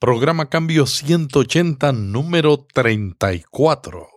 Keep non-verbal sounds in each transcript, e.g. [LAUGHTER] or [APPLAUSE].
Programa Cambio 180, número 34.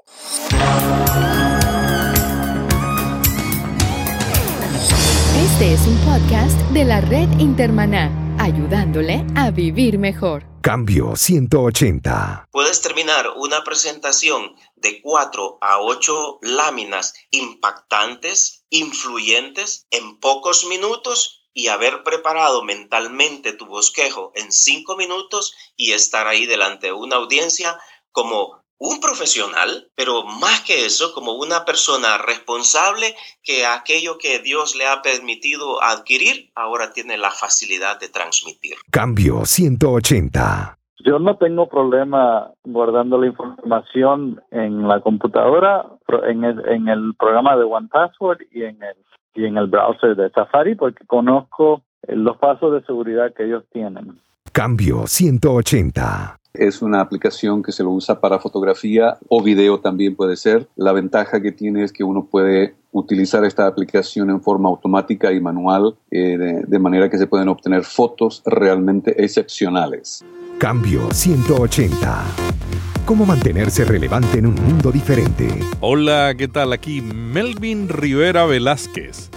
Este es un podcast de la red Intermaná, ayudándole a vivir mejor. Cambio 180. Puedes terminar una presentación de 4 a 8 láminas impactantes, influyentes, en pocos minutos y haber preparado mentalmente tu bosquejo en cinco minutos y estar ahí delante de una audiencia como un profesional, pero más que eso, como una persona responsable que aquello que Dios le ha permitido adquirir, ahora tiene la facilidad de transmitir. Cambio 180. Yo no tengo problema guardando la información en la computadora, en el, en el programa de One Password y en el y en el browser de Safari porque conozco los pasos de seguridad que ellos tienen. Cambio 180. Es una aplicación que se lo usa para fotografía o video también puede ser. La ventaja que tiene es que uno puede utilizar esta aplicación en forma automática y manual, eh, de, de manera que se pueden obtener fotos realmente excepcionales. Cambio 180. ¿Cómo mantenerse relevante en un mundo diferente? Hola, ¿qué tal? Aquí Melvin Rivera Velázquez.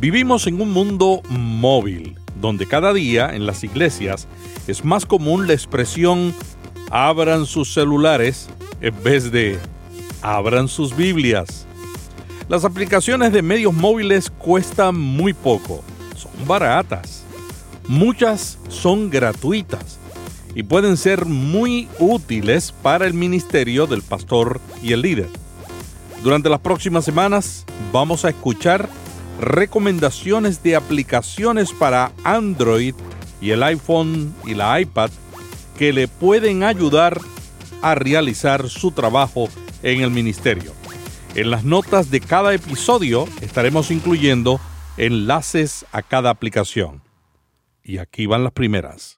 Vivimos en un mundo móvil, donde cada día en las iglesias es más común la expresión abran sus celulares en vez de abran sus Biblias. Las aplicaciones de medios móviles cuestan muy poco, son baratas. Muchas son gratuitas y pueden ser muy útiles para el ministerio del pastor y el líder. Durante las próximas semanas vamos a escuchar recomendaciones de aplicaciones para Android y el iPhone y la iPad que le pueden ayudar a realizar su trabajo en el ministerio. En las notas de cada episodio estaremos incluyendo enlaces a cada aplicación. Y aquí van las primeras.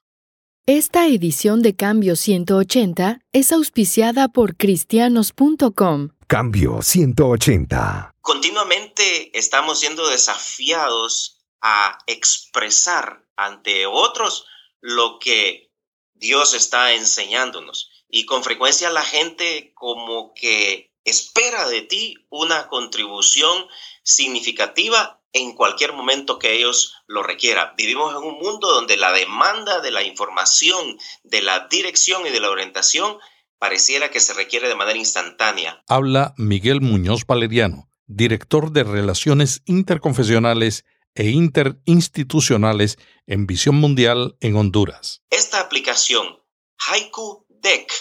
Esta edición de Cambio 180 es auspiciada por cristianos.com. Cambio 180. Continuamente estamos siendo desafiados a expresar ante otros lo que Dios está enseñándonos. Y con frecuencia la gente como que espera de ti una contribución significativa en cualquier momento que ellos lo requieran. Vivimos en un mundo donde la demanda de la información, de la dirección y de la orientación pareciera que se requiere de manera instantánea. Habla Miguel Muñoz Valeriano, director de Relaciones Interconfesionales e Interinstitucionales en Visión Mundial en Honduras. Esta aplicación, Haiku Deck,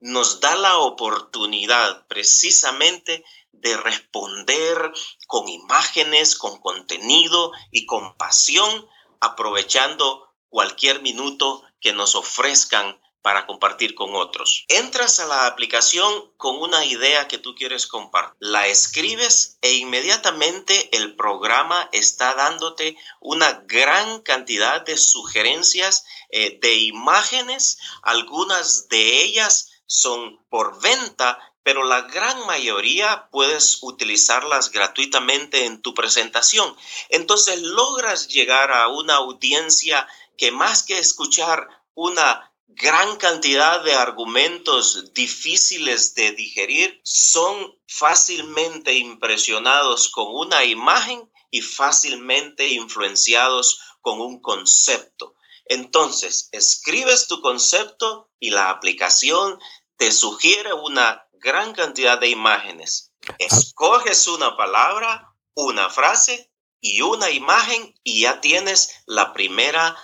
nos da la oportunidad precisamente de responder con imágenes, con contenido y con pasión, aprovechando cualquier minuto que nos ofrezcan para compartir con otros. Entras a la aplicación con una idea que tú quieres compartir, la escribes e inmediatamente el programa está dándote una gran cantidad de sugerencias eh, de imágenes, algunas de ellas son por venta pero la gran mayoría puedes utilizarlas gratuitamente en tu presentación. Entonces logras llegar a una audiencia que más que escuchar una gran cantidad de argumentos difíciles de digerir, son fácilmente impresionados con una imagen y fácilmente influenciados con un concepto. Entonces, escribes tu concepto y la aplicación te sugiere una gran cantidad de imágenes. Ah. Escoges una palabra, una frase y una imagen y ya tienes la primera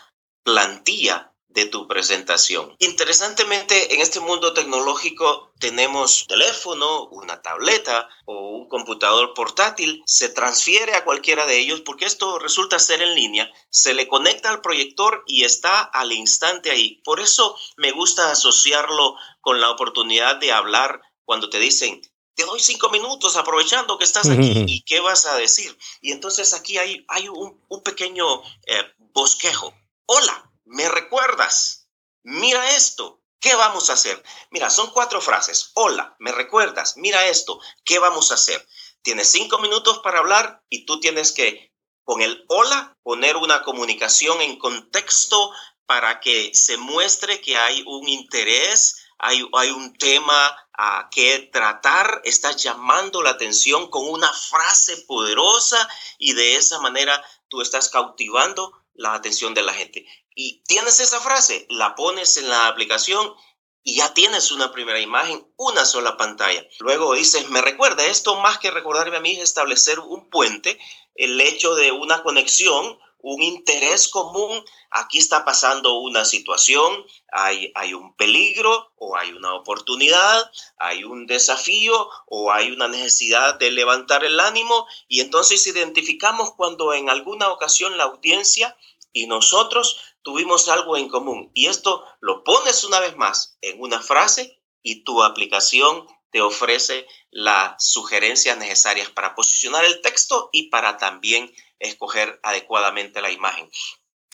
plantilla de tu presentación. Interesantemente, en este mundo tecnológico tenemos teléfono, una tableta o un computador portátil, se transfiere a cualquiera de ellos porque esto resulta ser en línea, se le conecta al proyector y está al instante ahí. Por eso me gusta asociarlo con la oportunidad de hablar cuando te dicen, te doy cinco minutos aprovechando que estás aquí y qué vas a decir. Y entonces aquí hay, hay un, pequeño eh, bosquejo. Hola, ¿me recuerdas? Mira esto. ¿Qué vamos a hacer? Mira, son cuatro frases. Hola, ¿me recuerdas? Mira esto. ¿Qué vamos a hacer? Tienes cinco minutos para hablar y tú tienes que, con el hola, poner una comunicación en contexto para que se muestre que hay un interés, hay, hay un tema a que tratar, estás llamando la atención con una frase poderosa y de esa manera tú estás cautivando la atención de la gente. Y tienes esa frase, la pones en la aplicación y ya tienes una primera imagen, una sola pantalla. Luego dices, me recuerda esto más que recordarme a mí es establecer un puente, el hecho de una conexión, un interés común. Aquí está pasando una situación, hay, hay un peligro o hay una oportunidad, hay un desafío o hay una necesidad de levantar el ánimo y entonces identificamos cuando en alguna ocasión la audiencia y nosotros tuvimos algo en común. Y esto lo pones una vez más en una frase y tu aplicación te ofrece las sugerencias necesarias para posicionar el texto y para también escoger adecuadamente la imagen.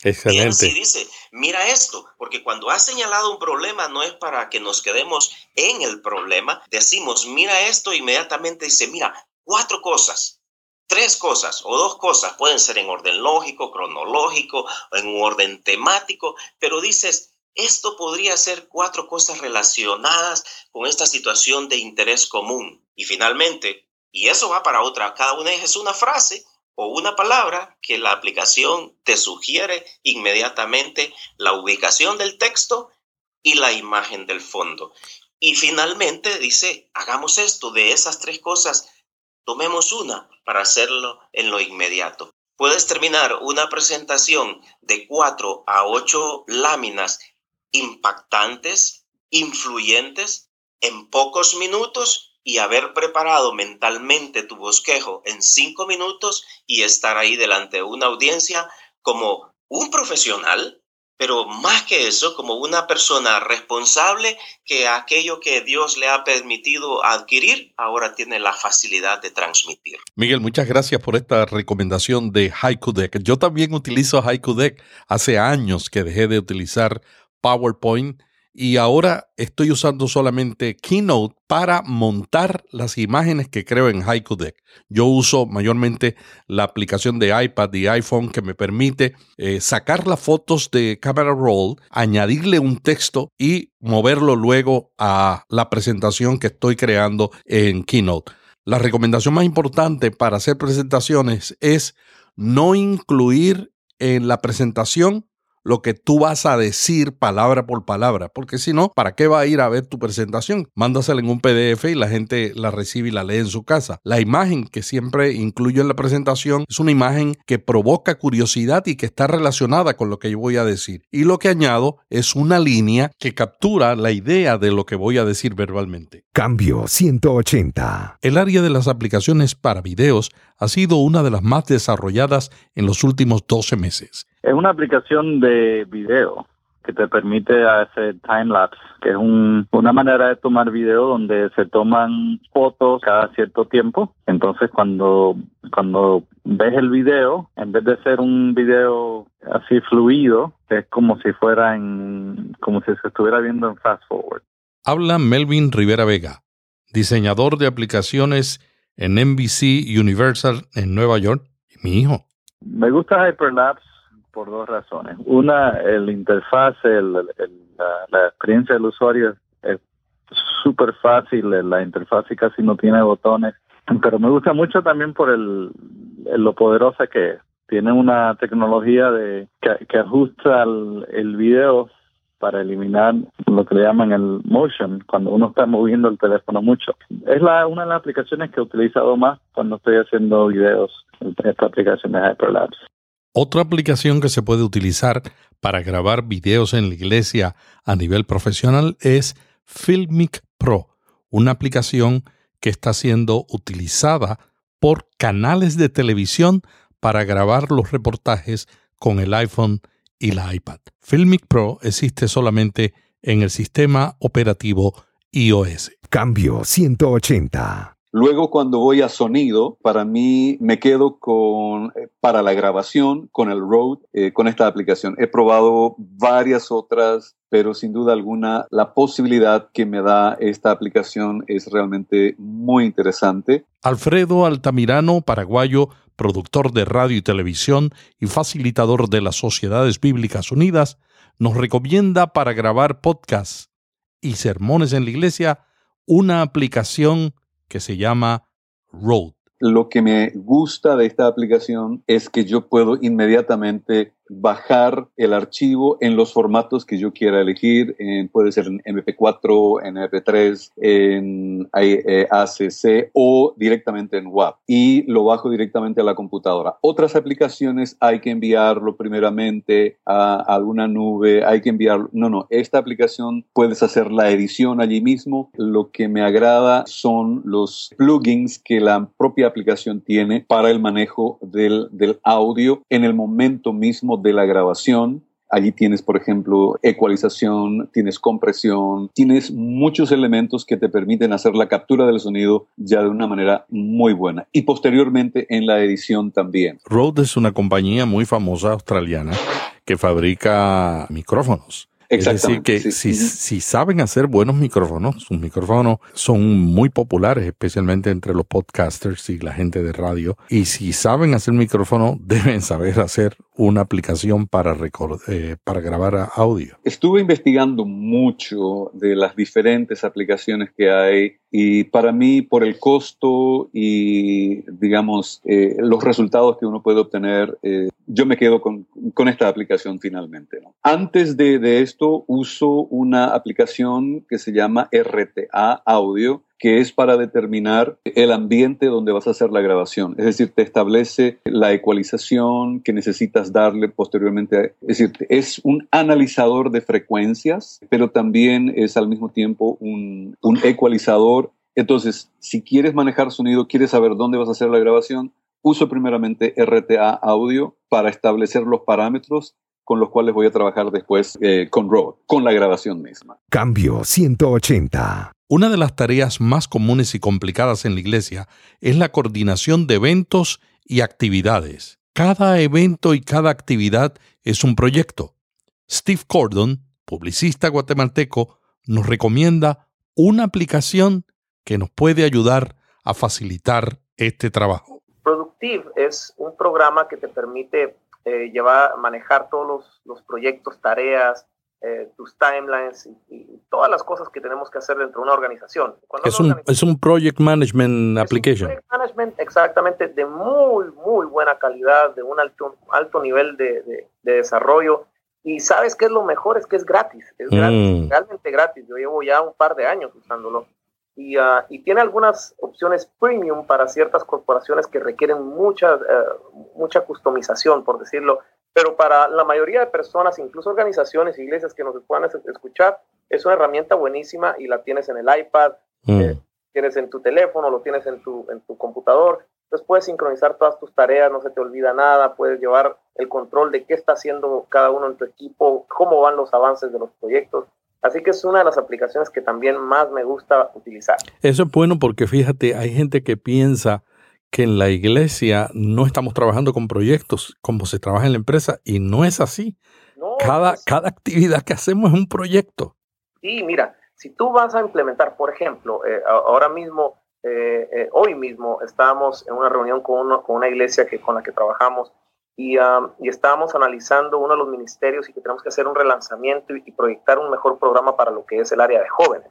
Excelente. Y dice, mira esto, porque cuando has señalado un problema no es para que nos quedemos en el problema, decimos, mira esto, inmediatamente dice, mira, cuatro cosas tres cosas o dos cosas, pueden ser en orden lógico, cronológico, en un orden temático, pero dices, esto podría ser cuatro cosas relacionadas con esta situación de interés común. Y finalmente, y eso va para otra, cada una es una frase o una palabra que la aplicación te sugiere inmediatamente la ubicación del texto y la imagen del fondo. Y finalmente dice, hagamos esto de esas tres cosas Tomemos una para hacerlo en lo inmediato. Puedes terminar una presentación de cuatro a ocho láminas impactantes, influyentes, en pocos minutos y haber preparado mentalmente tu bosquejo en cinco minutos y estar ahí delante de una audiencia como un profesional pero más que eso, como una persona responsable que aquello que Dios le ha permitido adquirir, ahora tiene la facilidad de transmitir. Miguel, muchas gracias por esta recomendación de Haiku Deck. Yo también utilizo Haiku Deck. Hace años que dejé de utilizar PowerPoint y ahora estoy usando solamente Keynote para montar las imágenes que creo en Haiku Deck. Yo uso mayormente la aplicación de iPad y iPhone que me permite eh, sacar las fotos de Camera Roll, añadirle un texto y moverlo luego a la presentación que estoy creando en Keynote. La recomendación más importante para hacer presentaciones es no incluir en la presentación lo que tú vas a decir palabra por palabra, porque si no, ¿para qué va a ir a ver tu presentación? Mándasela en un PDF y la gente la recibe y la lee en su casa. La imagen que siempre incluyo en la presentación es una imagen que provoca curiosidad y que está relacionada con lo que yo voy a decir. Y lo que añado es una línea que captura la idea de lo que voy a decir verbalmente. Cambio 180. El área de las aplicaciones para videos ha sido una de las más desarrolladas en los últimos 12 meses. Es una aplicación de video que te permite hacer time lapse, que es una manera de tomar video donde se toman fotos cada cierto tiempo. Entonces, cuando cuando ves el video, en vez de ser un video así fluido, es como si fuera en como si se estuviera viendo en fast forward. Habla Melvin Rivera Vega, diseñador de aplicaciones en NBC Universal en Nueva York, y mi hijo. Me gusta Hyperlapse por dos razones. Una, el interfaz, la, experiencia del usuario es súper fácil, la interfaz casi no tiene botones, pero me gusta mucho también por el, lo poderosa que es. Tiene una tecnología de que, ajusta el, el video para eliminar lo que le llaman el motion cuando uno está moviendo el teléfono mucho. Es la, una de las aplicaciones que he utilizado más cuando estoy haciendo videos, esta aplicación de Hyperlapse. Otra aplicación que se puede utilizar para grabar videos en la iglesia a nivel profesional es Filmic Pro, una aplicación que está siendo utilizada por canales de televisión para grabar los reportajes con el iPhone y la iPad. Filmic Pro existe solamente en el sistema operativo iOS. Cambio 180. Luego cuando voy a sonido, para mí me quedo con, eh, para la grabación, con el Rode, eh, con esta aplicación. He probado varias otras, pero sin duda alguna la posibilidad que me da esta aplicación es realmente muy interesante. Alfredo Altamirano, paraguayo, productor de radio y televisión y facilitador de las Sociedades Bíblicas Unidas, nos recomienda para grabar podcasts y sermones en la iglesia una aplicación que se llama Road. Lo que me gusta de esta aplicación es que yo puedo inmediatamente bajar el archivo en los formatos que yo quiera elegir. puede ser en MP4, en MP3, en ACC eh, o directamente en WAP. Y lo bajo directamente a la computadora. Otras aplicaciones hay que enviarlo primeramente a alguna nube, hay que enviarlo. No, no, esta aplicación puedes hacer la edición allí mismo. Lo que me agrada son los plugins que la propia aplicación tiene para el manejo del, del audio en el momento mismo de la grabación. Allí tienes, por ejemplo, ecualización, tienes compresión, tienes muchos elementos que te permiten hacer la captura del sonido ya de una manera muy buena. Y posteriormente en la edición también. Rode es una compañía muy famosa australiana que fabrica micrófonos. Es decir, que si, si, saben hacer buenos micrófonos, sus micrófonos son muy populares, especialmente entre los podcasters y la gente de radio. Y si saben hacer micrófono, [LAUGHS] deben saber hacer una aplicación para, eh, para grabar audio. Estuve investigando mucho de las diferentes aplicaciones que hay y para mí, por el costo y, digamos, eh, los resultados que uno puede obtener, eh, yo me quedo con, con esta aplicación finalmente. Antes de, de esto, uso una aplicación que se llama RTA Audio, que es para determinar el ambiente donde vas a hacer la grabación. Es decir, te establece la ecualización que necesitas darle posteriormente. Es decir, es un analizador de frecuencias, pero también es al mismo tiempo un, un ecualizador. Entonces, si quieres manejar sonido, quieres saber dónde vas a hacer la grabación, uso primeramente RTA Audio para establecer los parámetros con los cuales voy a trabajar después eh, con Rode, con la grabación misma. Cambio 180. Una de las tareas más comunes y complicadas en la iglesia es la coordinación de eventos y actividades. Cada evento y cada actividad es un proyecto. Steve Cordon, publicista guatemalteco, nos recomienda una aplicación que nos puede ayudar a facilitar este trabajo. Productive es un programa que te permite eh, llevar, manejar todos los, los proyectos, tareas, eh, tus timelines y, todas las cosas que tenemos que hacer dentro de una organización. es, un, es un project management application. project management exactamente de muy, muy buena calidad, de un alto, alto nivel de, de, desarrollo. Y sabes qué es lo mejor, es que es gratis, es gratis, mm. realmente gratis. Yo llevo ya un par de años usándolo. Y, uh, y, tiene algunas opciones premium para ciertas corporaciones que requieren mucha, uh, mucha customización, por decirlo. Pero para la mayoría de personas, incluso organizaciones, iglesias que nos puedan escuchar, es una herramienta buenísima y la tienes en el iPad, mm. eh, tienes en tu teléfono, lo tienes en tu, en tu computador. Entonces puedes sincronizar todas tus tareas, no se te olvida nada, puedes llevar el control de qué está haciendo cada uno en tu equipo, cómo van los avances de los proyectos. Así que es una de las aplicaciones que también más me gusta utilizar. Eso es bueno porque fíjate, hay gente que piensa que en la iglesia no estamos trabajando con proyectos como se trabaja en la empresa y no es así. cada, cada actividad que hacemos es un proyecto. Sí, mira, si tú vas a implementar, por ejemplo, eh, ahora mismo, eh, eh, hoy mismo estábamos en una reunión con, con una iglesia que, con la que trabajamos y, y, estábamos analizando uno de los ministerios y que tenemos que hacer un relanzamiento y proyectar un mejor programa para lo que es el área de jóvenes.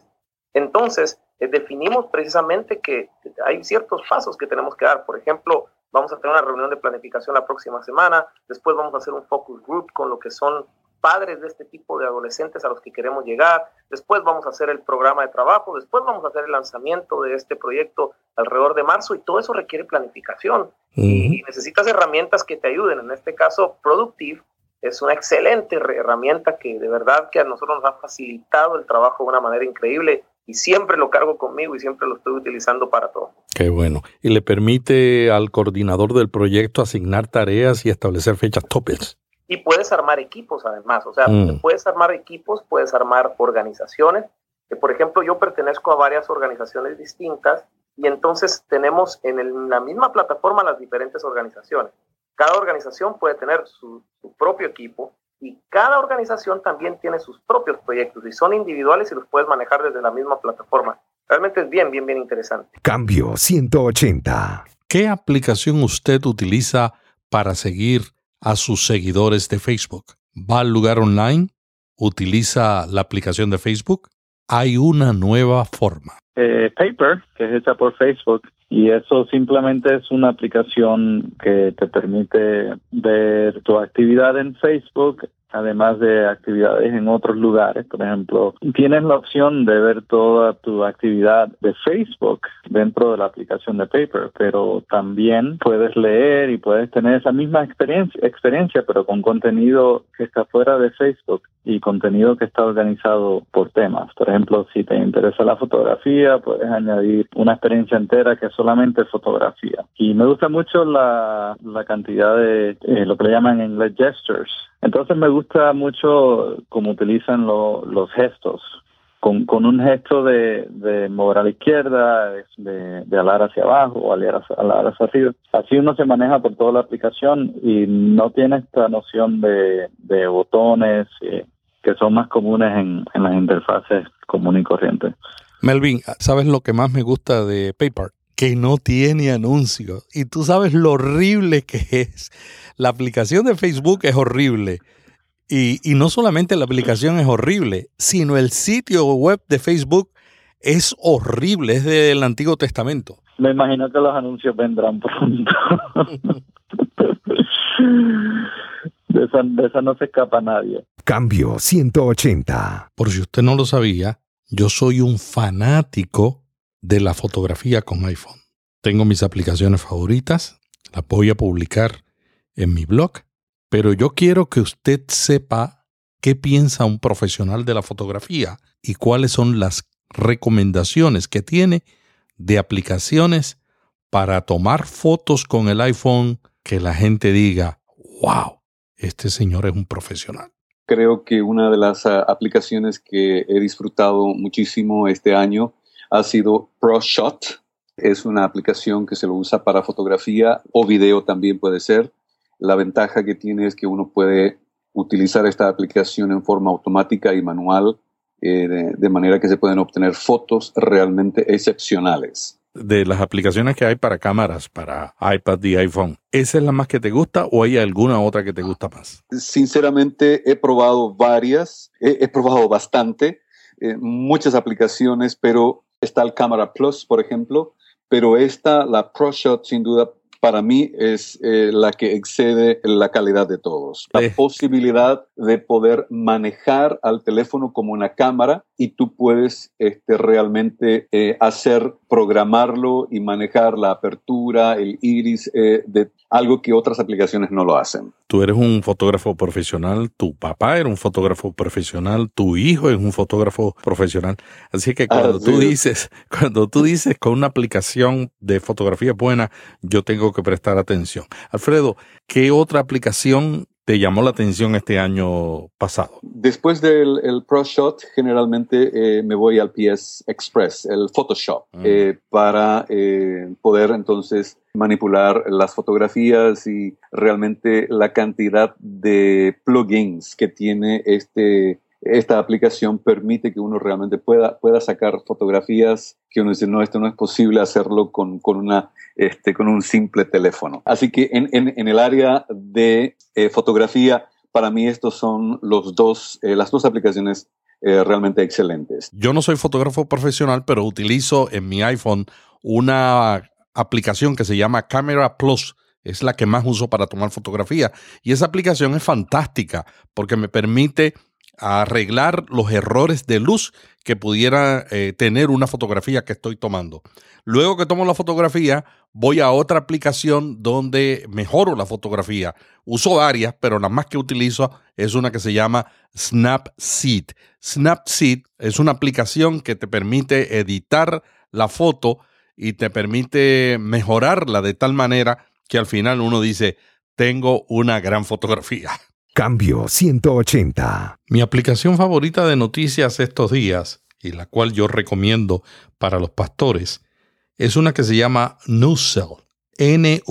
Entonces, eh, definimos precisamente que hay ciertos pasos que tenemos que dar. Por ejemplo, vamos a tener una reunión de planificación la próxima semana, después vamos a hacer un focus group con lo que son padres de este tipo de adolescentes a los que queremos llegar, después vamos a hacer el programa de trabajo, después vamos a hacer el lanzamiento de este proyecto alrededor de marzo y todo eso requiere planificación y necesitas herramientas que te ayuden. En este caso, Productive es una excelente herramienta que de verdad que a nosotros nos ha facilitado el trabajo de una manera increíble y siempre lo cargo conmigo y siempre lo estoy utilizando para todo. Qué bueno. Y le permite al coordinador del proyecto asignar tareas y establecer fechas topes. Y puedes armar equipos además, o sea, mm. puedes armar equipos, puedes armar organizaciones. Que, por ejemplo, yo pertenezco a varias organizaciones distintas y entonces tenemos en la misma plataforma las diferentes organizaciones. Cada organización puede tener su, su propio equipo y cada organización también tiene sus propios proyectos y son individuales y los puedes manejar desde la misma plataforma. Realmente es bien, bien, bien interesante. Cambio 180. ¿Qué aplicación usted utiliza para seguir a sus seguidores de Facebook? ¿Va al lugar online? utiliza la aplicación de Facebook, hay una nueva forma. Eh, Paper, que es hecha por Facebook, y eso simplemente es una aplicación que te permite ver tu actividad en Facebook además de actividades en otros lugares. Por ejemplo, tienes la opción de ver toda tu actividad de Facebook dentro de la aplicación de Paper, pero también puedes leer y puedes tener esa misma experiencia, experiencia pero con contenido que está fuera de Facebook y contenido que está organizado por temas. Por ejemplo, si te interesa la fotografía, puedes añadir una experiencia entera que es solamente fotografía. Y me gusta mucho la, cantidad de eh, lo que le llaman en inglés gestures entonces me gusta mucho cómo utilizan los gestos. Con, un gesto de, mover a la izquierda, de, alar hacia abajo o alar, hacia arriba. Así uno se maneja por toda la aplicación y no tiene esta noción de, botones eh, que son más comunes en, en las interfaces comunes y corrientes. Melvin, ¿sabes lo que más me gusta de PayPal? Que no tiene anuncios. Y tú sabes lo horrible que es la aplicación de Facebook es horrible. Y, no solamente la aplicación es horrible, sino el sitio web de Facebook es horrible, es del Antiguo Testamento. Me imagino que los anuncios vendrán pronto. [LAUGHS] de, esa, de esa no se escapa nadie. Cambio 180. Por si usted no lo sabía, yo soy un fanático de la fotografía con iPhone. Tengo mis aplicaciones favoritas, las voy a publicar en mi blog, pero yo quiero que usted sepa qué piensa un profesional de la fotografía y cuáles son las recomendaciones que tiene de aplicaciones para tomar fotos con el iPhone que la gente diga, wow, este señor es un profesional. Creo que una de las ah, aplicaciones que he disfrutado muchísimo este año ha sido ProShot. Es una aplicación que se lo usa para fotografía o video también puede ser. La ventaja que tiene es que uno puede utilizar esta aplicación en forma automática y manual, eh, de, manera que se pueden obtener fotos realmente excepcionales. De las aplicaciones que hay para cámaras, para iPad y iPhone, ¿esa es la más que te gusta o hay alguna otra que te gusta más? Sinceramente, he probado varias, he, probado bastante, eh, muchas aplicaciones, pero está el Camera Plus, por ejemplo, pero esta, la ProShot, sin duda, para mí es eh, la que excede la calidad de todos. La posibilidad de poder manejar al teléfono como una cámara y tú puedes este, realmente eh, hacer, programarlo y manejar la apertura, el iris, eh, de algo que otras aplicaciones no lo hacen. Tú eres un fotógrafo profesional, tu papá era un fotógrafo profesional, tu hijo es un fotógrafo profesional. Así que cuando tú dices, [LAUGHS] cuando tú dices con una aplicación de fotografía buena, yo tengo que prestar atención. Alfredo, ¿qué otra aplicación te llamó la atención este año pasado? Después del el ProShot, generalmente eh, me voy al PS Express, el Photoshop, mm. eh, para eh, poder entonces manipular las fotografías y realmente la cantidad de plugins que tiene este esta aplicación permite que uno realmente pueda, pueda sacar fotografías que uno dice, no, esto no es posible hacerlo con, con una, este, con un simple teléfono. Así que en, en, el área de eh, fotografía, para mí estos son los dos, eh, las dos aplicaciones eh, realmente excelentes. Yo no soy fotógrafo profesional, pero utilizo en mi iPhone una aplicación que se llama Camera Plus. Es la que más uso para tomar fotografía. Y esa aplicación es fantástica porque me permite arreglar los errores de luz que pudiera eh, tener una fotografía que estoy tomando. Luego que tomo la fotografía, voy a otra aplicación donde mejoro la fotografía. Uso varias, pero la más que utilizo es una que se llama Snapseed. Snapseed es una aplicación que te permite editar la foto y te permite mejorarla de tal manera que al final uno dice, tengo una gran fotografía. Cambio 180. Mi aplicación favorita de noticias estos días, y la cual yo recomiendo para los pastores, es una que se llama Newsell. N-U-Z-Z-E-L.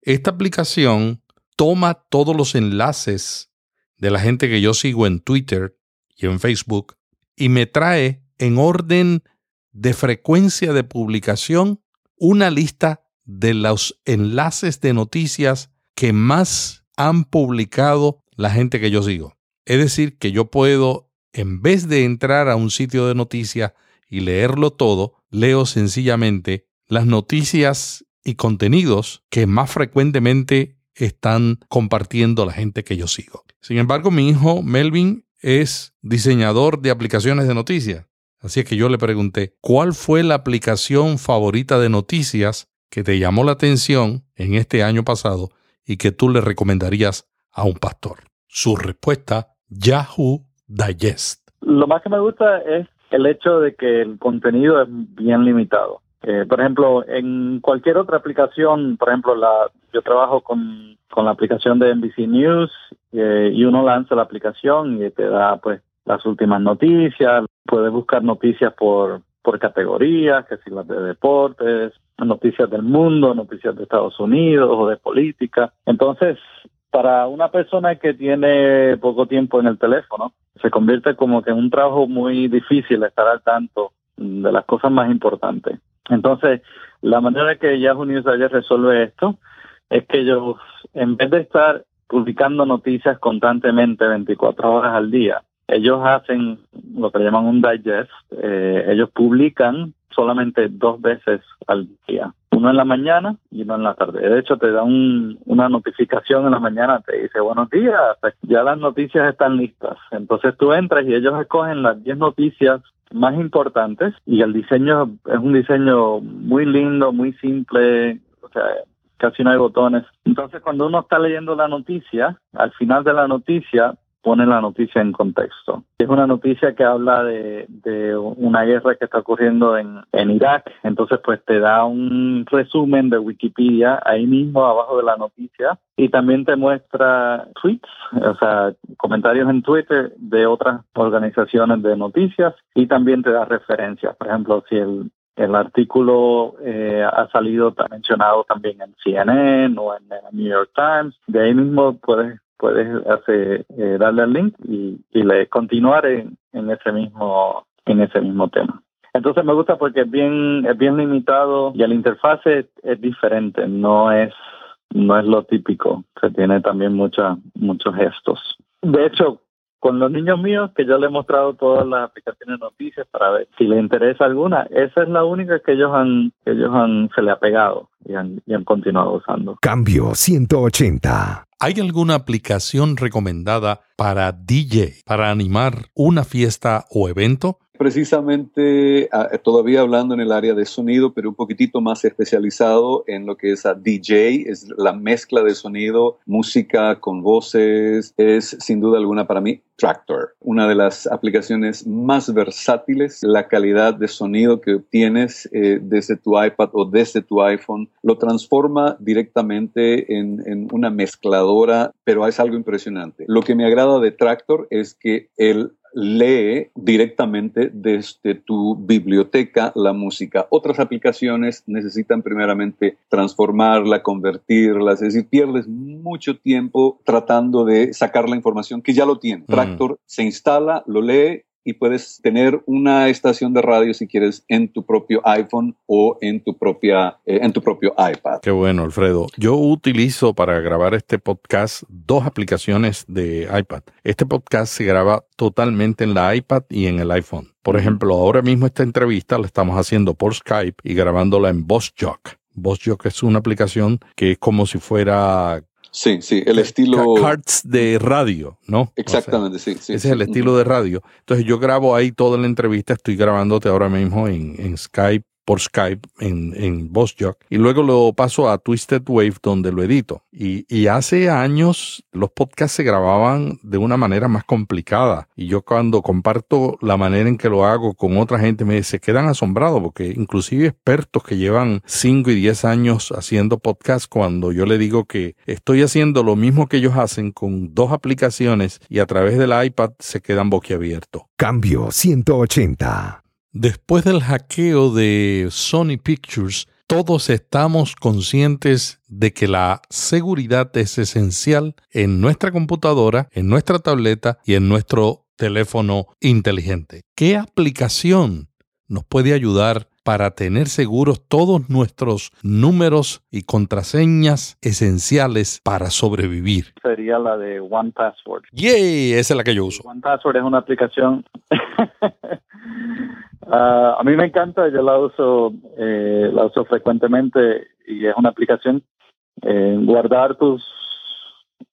Esta aplicación toma todos los enlaces de la gente que yo sigo en Twitter y en Facebook y me trae en orden de frecuencia de publicación una lista de los enlaces de noticias que más han publicado la gente que yo sigo. Es decir, que yo puedo, en vez de entrar a un sitio de noticias y leerlo todo, leo sencillamente las noticias y contenidos que más frecuentemente están compartiendo la gente que yo sigo. Sin embargo, mi hijo Melvin es diseñador de aplicaciones de noticias. Así es que yo le pregunté, ¿cuál fue la aplicación favorita de noticias que te llamó la atención en este año pasado y que tú le recomendarías a un pastor? Su respuesta, Yahoo Digest. Lo más que me gusta es el hecho de que el contenido es bien limitado. Eh, por ejemplo, en cualquier otra aplicación, por ejemplo, la, yo trabajo con, con la aplicación de NBC News eh, y uno lanza la aplicación y te da pues las últimas noticias, puedes buscar noticias por, por categorías, que si las de deportes, noticias del mundo, noticias de Estados Unidos o de política. Entonces, para una persona que tiene poco tiempo en el teléfono, se convierte como que en un trabajo muy difícil estar al tanto de las cosas más importantes. Entonces, la manera que Yahoo News ayer resuelve esto es que ellos, en vez de estar publicando noticias constantemente 24 horas al día, ellos hacen lo que llaman un digest. Eh, ellos publican solamente dos veces al día, uno en la mañana y uno en la tarde. De hecho, te da una notificación en la mañana, te dice buenos días, ya las noticias están listas. Entonces tú entras y ellos escogen las 10 noticias más importantes y el diseño es un diseño muy lindo, muy simple, o sea, casi no hay botones. Entonces cuando uno está leyendo la noticia, al final de la noticia pone la noticia en contexto. Es una noticia que habla de, una guerra que está ocurriendo en, en, Irak, entonces pues te da un resumen de Wikipedia ahí mismo abajo de la noticia y también te muestra tweets, o sea, comentarios en Twitter de otras organizaciones de noticias y también te da referencias. Por ejemplo, si el, el artículo eh, ha salido mencionado también en CNN o en, en New York Times, de ahí mismo puedes puedes hacer, eh, darle al link y, y le continuar en, en, ese mismo en ese mismo tema. Entonces me gusta porque es bien es bien limitado y la interfase es, diferente, no es no es lo típico, se tiene también muchas muchos gestos. De hecho, con los niños míos, que yo les he mostrado todas las aplicaciones de noticias para ver si les interesa alguna, esa es la única que ellos han, que ellos han, se le ha pegado y han, y han continuado usando. Cambio 180. ¿Hay alguna aplicación recomendada para DJ, para animar una fiesta o evento? Precisamente ah, todavía hablando en el área de sonido, pero un poquitito más especializado en lo que es a DJ, es la mezcla de sonido, música con voces, es sin duda alguna para mí Tractor, una de las aplicaciones más versátiles, la calidad de sonido que obtienes eh, desde tu iPad o desde tu iPhone, lo transforma directamente en, en una mezcladora, pero es algo impresionante. Lo que me agrada de Tractor es que el lee directamente desde tu biblioteca la música. Otras aplicaciones necesitan primeramente transformarla, convertirla, es decir, pierdes mucho tiempo tratando de sacar la información que ya lo tiene. Mm. Tractor se instala, lo lee y puedes tener una estación de radio si quieres en tu propio iPhone o en tu propia eh, en tu propio iPad. Qué bueno, Alfredo. Yo utilizo para grabar este podcast dos aplicaciones de iPad. Este podcast se graba totalmente en la iPad y en el iPhone. Por ejemplo, ahora mismo esta entrevista la estamos haciendo por Skype y grabándola en BossJock. BossJock es una aplicación que es como si fuera Sí, sí, el estilo... Cards de radio, ¿no? Exactamente, sí, sí. Ese es el estilo de radio. Entonces yo grabo ahí toda la entrevista, estoy grabándote ahora mismo en, en Skype por Skype en, en BossJock y luego lo paso a Twisted Wave donde lo edito. Y, hace años los podcasts se grababan de una manera más complicada y yo cuando comparto la manera en que lo hago con otra gente me se quedan asombrados porque inclusive expertos que llevan 5 y 10 años haciendo podcasts cuando yo le digo que estoy haciendo lo mismo que ellos hacen con dos aplicaciones y a través del iPad se quedan boquiabiertos. Cambio 180. Después del hackeo de Sony Pictures, todos estamos conscientes de que la seguridad es esencial en nuestra computadora, en nuestra tableta y en nuestro teléfono inteligente. ¿Qué aplicación nos puede ayudar para tener seguros todos nuestros números y contraseñas esenciales para sobrevivir? Sería la de One Password. ¡Yay! Esa es la que yo uso. One Password es una aplicación. [LAUGHS] Ah, a mí me encanta, yo la uso, eh, la uso frecuentemente y es una aplicación. Eh, guardar tus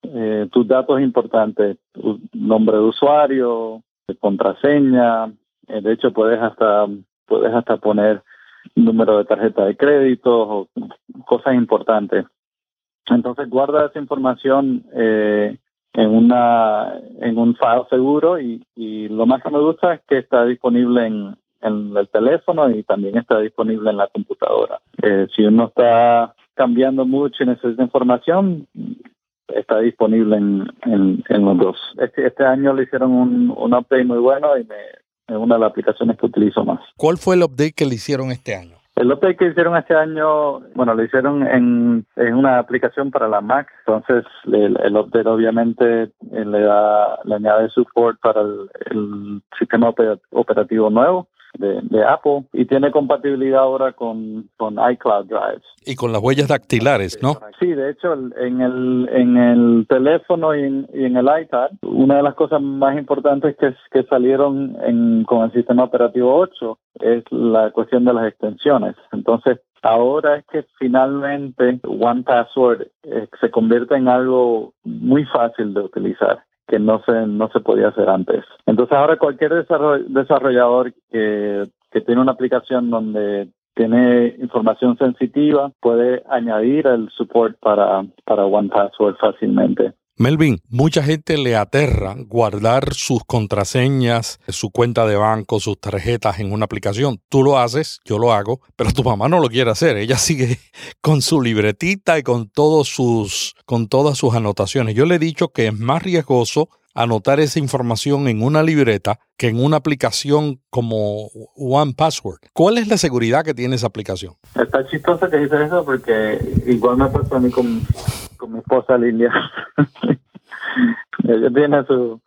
eh, tus datos importantes, nombre de usuario, contraseña, eh, de hecho puedes hasta puedes hasta poner número de tarjeta de crédito o cosas importantes. Entonces guarda esa información eh, en una en un file seguro y, y, lo más que me gusta es que está disponible en, en el teléfono y también está disponible en la computadora. Eh, si uno está cambiando mucho y necesita información, está disponible en, en, en los dos. Este, este, año le hicieron un, un update muy bueno y me, es una de las aplicaciones que utilizo más. ¿Cuál fue el update que le hicieron este año? El update que hicieron este año, bueno, lo hicieron en, en una aplicación para la Mac, entonces el, el update obviamente eh, le da, le añade support para el, el sistema operativo nuevo de, de, Apple y tiene compatibilidad ahora con, con iCloud Drive. Y con las huellas dactilares, ¿no? Sí, de hecho, en el, en el teléfono y en, y en el iPad, una de las cosas más importantes que, que salieron en, con el sistema operativo 8 es la cuestión de las extensiones. Entonces, ahora es que finalmente One Password eh, se convierte en algo muy fácil de utilizar que no se no se podía hacer antes. Entonces ahora cualquier desarrollador que, que tiene una aplicación donde tiene información sensitiva puede añadir el support para para One Password fácilmente. Melvin, mucha gente le aterra guardar sus contraseñas, su cuenta de banco, sus tarjetas en una aplicación. Tú lo haces, yo lo hago, pero tu mamá no lo quiere hacer. Ella sigue [LAUGHS] con su libretita y con todos sus con todas sus anotaciones. Yo le he dicho que es más riesgoso anotar esa información en una libreta que en una aplicación como One Password. ¿Cuál es la seguridad que tiene esa aplicación? Está chistoso que dices eso porque igual me pasó a mí con, con mi esposa Lilia. Ella tiene su,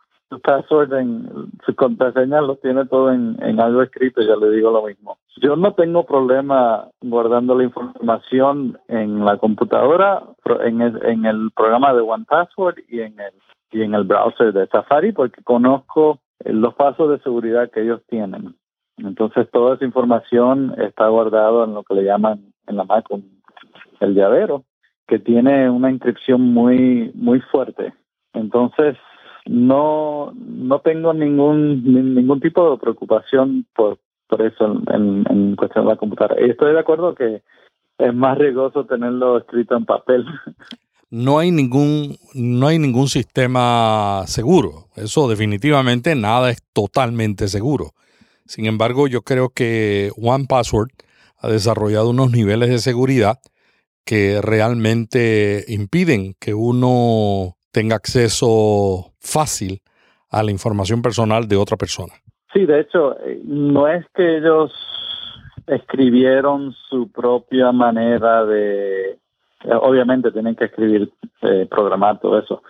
password en su contraseña, lo tiene todo en, algo escrito, ya le digo lo mismo. Yo no tengo problema guardando la información en la computadora, en el, en el programa de One Password y en el y en el browser de Safari porque conozco los pasos de seguridad que ellos tienen. Entonces toda esa información está guardada en lo que le llaman en la Mac el llavero, que tiene una inscripción muy muy fuerte. Entonces no no tengo ningún ningún tipo de preocupación por por eso en, cuestión de la computadora. Y estoy de acuerdo que es más riesgoso tenerlo escrito en papel no hay ningún, no hay ningún sistema seguro. Eso definitivamente nada es totalmente seguro. Sin embargo, yo creo que One Password ha desarrollado unos niveles de seguridad que realmente impiden que uno tenga acceso fácil a la información personal de otra persona. Sí, de hecho, eh, no es que ellos escribieron su propia manera de eh, obviamente tienen que escribir, eh, programar todo eso,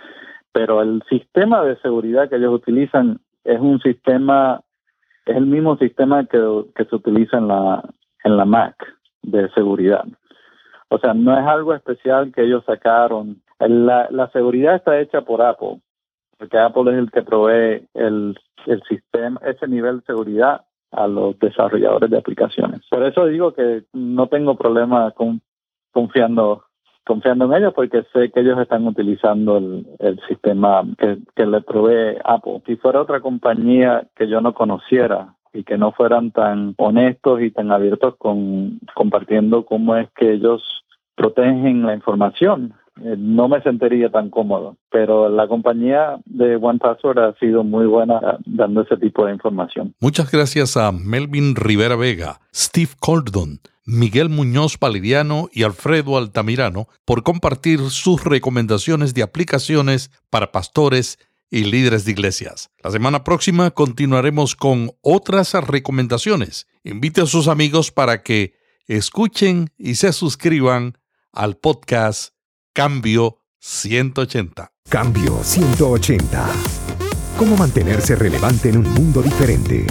pero el sistema de seguridad que ellos utilizan es un sistema, es el mismo sistema que, que se utiliza en la, en la Mac de seguridad. O sea, no es algo especial que ellos sacaron. La, seguridad está hecha por Apple, porque Apple es el que provee el, el sistema, ese nivel de seguridad a los desarrolladores de aplicaciones. Por eso digo que no tengo problema con confiando confiando en ellos porque sé que ellos están utilizando el, el sistema que, que le provee Apple. Si fuera otra compañía que yo no conociera y que no fueran tan honestos y tan abiertos con compartiendo cómo es que ellos protegen la información, eh, no me sentiría tan cómodo. Pero la compañía de OnePassword ha sido muy buena dando ese tipo de información. Muchas gracias a Melvin Rivera Vega, Steve Cordon, Miguel Muñoz Palidiano y Alfredo Altamirano por compartir sus recomendaciones de aplicaciones para pastores y líderes de iglesias. La semana próxima continuaremos con otras recomendaciones. Invite a sus amigos para que escuchen y se suscriban al podcast Cambio 180. Cambio 180. ¿Cómo mantenerse relevante en un mundo diferente?